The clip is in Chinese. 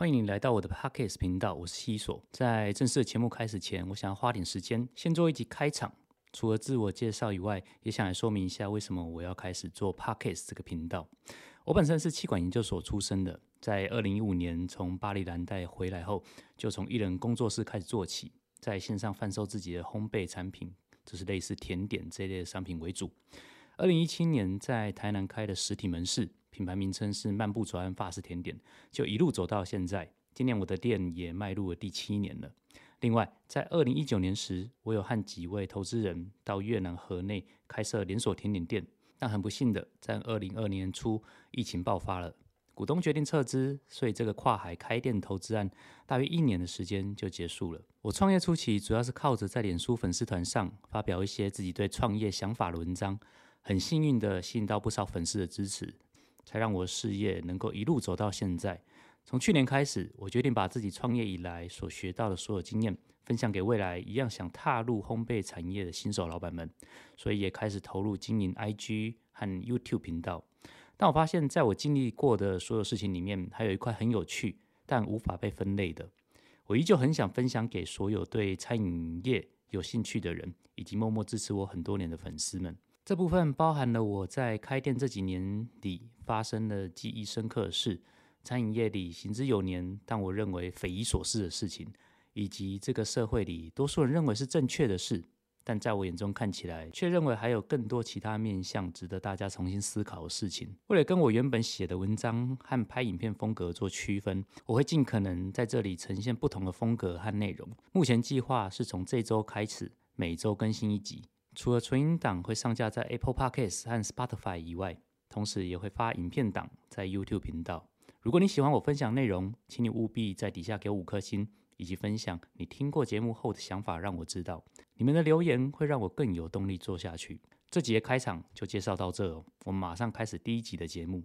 欢迎你来到我的 Podcast 频道，我是西索。在正式的节目开始前，我想要花点时间先做一集开场。除了自我介绍以外，也想来说明一下为什么我要开始做 Podcast 这个频道。我本身是气管研究所出身的，在二零一五年从巴黎蓝带回来后，就从一人工作室开始做起，在线上贩售自己的烘焙产品，就是类似甜点这类的商品为主。二零一七年在台南开的实体门市。品牌名称是漫步左岸法式甜点，就一路走到现在。今年我的店也迈入了第七年了。另外，在二零一九年时，我有和几位投资人到越南河内开设连锁甜点店，但很不幸的，在二零二年初疫情爆发了，股东决定撤资，所以这个跨海开店投资案大约一年的时间就结束了。我创业初期主要是靠着在脸书粉丝团上发表一些自己对创业想法的文章，很幸运的吸引到不少粉丝的支持。才让我事业能够一路走到现在。从去年开始，我决定把自己创业以来所学到的所有经验分享给未来一样想踏入烘焙产业的新手老板们，所以也开始投入经营 IG 和 YouTube 频道。但我发现，在我经历过的所有事情里面，还有一块很有趣但无法被分类的，我依旧很想分享给所有对餐饮业有兴趣的人，以及默默支持我很多年的粉丝们。这部分包含了我在开店这几年里发生的记忆深刻的事，餐饮业里行之有年但我认为匪夷所思的事情，以及这个社会里多数人认为是正确的事，但在我眼中看起来却认为还有更多其他面向值得大家重新思考的事情。为了跟我原本写的文章和拍影片风格做区分，我会尽可能在这里呈现不同的风格和内容。目前计划是从这周开始每周更新一集。除了纯音档会上架在 Apple Podcasts 和 Spotify 以外，同时也会发影片档在 YouTube 频道。如果你喜欢我分享内容，请你务必在底下给我五颗星，以及分享你听过节目后的想法，让我知道。你们的留言会让我更有动力做下去。这集的开场就介绍到这，我们马上开始第一集的节目。